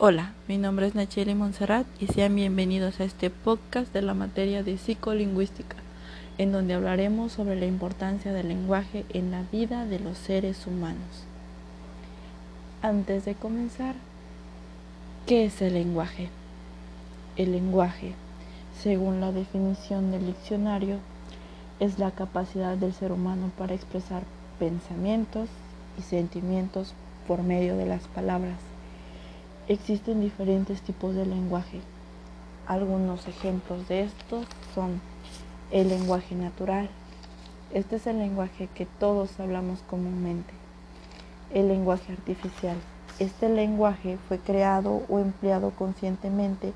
Hola, mi nombre es Nacheli Monserrat y sean bienvenidos a este podcast de la materia de psicolingüística, en donde hablaremos sobre la importancia del lenguaje en la vida de los seres humanos. Antes de comenzar, ¿qué es el lenguaje? El lenguaje, según la definición del diccionario, es la capacidad del ser humano para expresar pensamientos y sentimientos por medio de las palabras Existen diferentes tipos de lenguaje. Algunos ejemplos de estos son el lenguaje natural. Este es el lenguaje que todos hablamos comúnmente. El lenguaje artificial. Este lenguaje fue creado o empleado conscientemente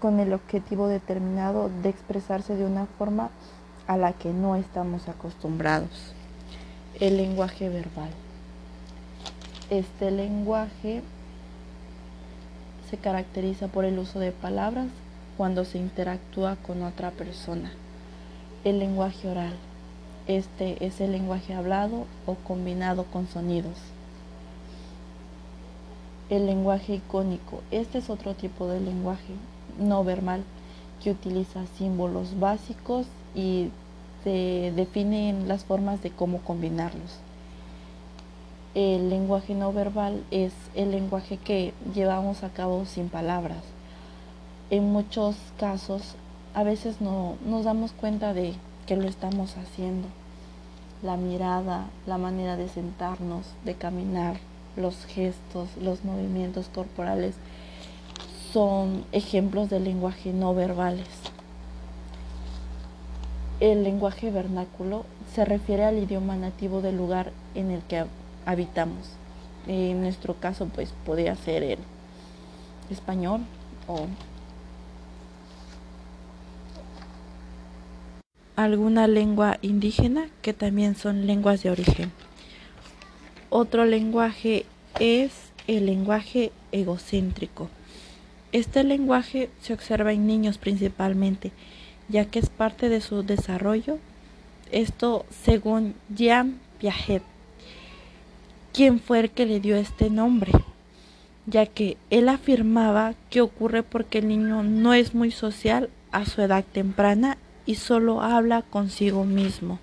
con el objetivo determinado de expresarse de una forma a la que no estamos acostumbrados. El lenguaje verbal. Este lenguaje se caracteriza por el uso de palabras cuando se interactúa con otra persona. El lenguaje oral. Este es el lenguaje hablado o combinado con sonidos. El lenguaje icónico. Este es otro tipo de lenguaje no verbal que utiliza símbolos básicos y se definen las formas de cómo combinarlos el lenguaje no verbal es el lenguaje que llevamos a cabo sin palabras. En muchos casos a veces no nos damos cuenta de que lo estamos haciendo. La mirada, la manera de sentarnos, de caminar, los gestos, los movimientos corporales son ejemplos del lenguaje no verbales. El lenguaje vernáculo se refiere al idioma nativo del lugar en el que habitamos. En nuestro caso, pues podría ser el español o alguna lengua indígena que también son lenguas de origen. Otro lenguaje es el lenguaje egocéntrico. Este lenguaje se observa en niños principalmente, ya que es parte de su desarrollo. Esto según Jean Piaget quién fue el que le dio este nombre, ya que él afirmaba que ocurre porque el niño no es muy social a su edad temprana y solo habla consigo mismo.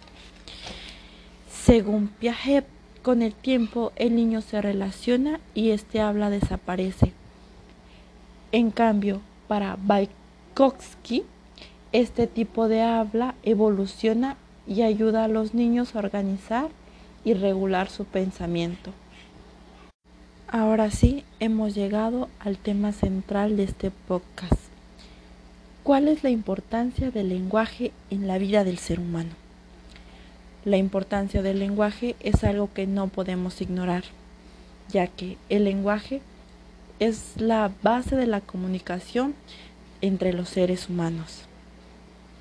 Según Piaget, con el tiempo el niño se relaciona y este habla desaparece. En cambio, para Vygotsky, este tipo de habla evoluciona y ayuda a los niños a organizar y regular su pensamiento. Ahora sí, hemos llegado al tema central de este podcast. ¿Cuál es la importancia del lenguaje en la vida del ser humano? La importancia del lenguaje es algo que no podemos ignorar, ya que el lenguaje es la base de la comunicación entre los seres humanos.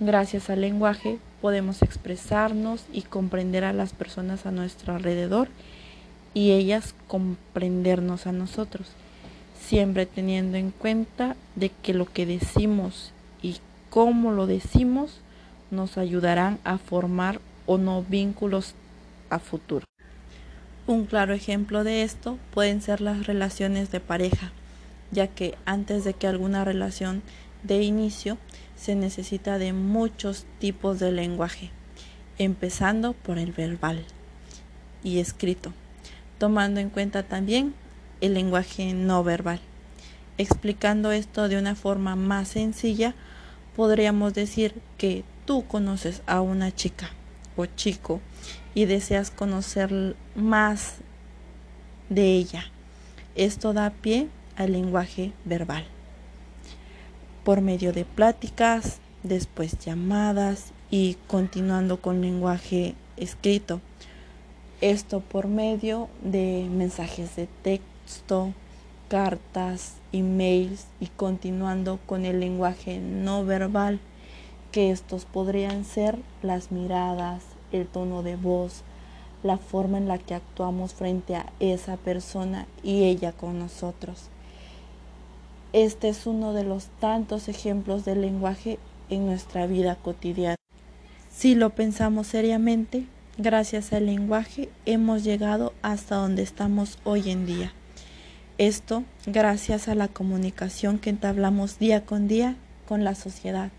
Gracias al lenguaje podemos expresarnos y comprender a las personas a nuestro alrededor y ellas comprendernos a nosotros, siempre teniendo en cuenta de que lo que decimos y cómo lo decimos nos ayudarán a formar o no vínculos a futuro. Un claro ejemplo de esto pueden ser las relaciones de pareja, ya que antes de que alguna relación de inicio se necesita de muchos tipos de lenguaje, empezando por el verbal y escrito, tomando en cuenta también el lenguaje no verbal. Explicando esto de una forma más sencilla, podríamos decir que tú conoces a una chica o chico y deseas conocer más de ella. Esto da pie al lenguaje verbal por medio de pláticas, después llamadas y continuando con lenguaje escrito. Esto por medio de mensajes de texto, cartas, emails y continuando con el lenguaje no verbal, que estos podrían ser las miradas, el tono de voz, la forma en la que actuamos frente a esa persona y ella con nosotros. Este es uno de los tantos ejemplos del lenguaje en nuestra vida cotidiana. Si lo pensamos seriamente, gracias al lenguaje hemos llegado hasta donde estamos hoy en día. Esto gracias a la comunicación que entablamos día con día con la sociedad.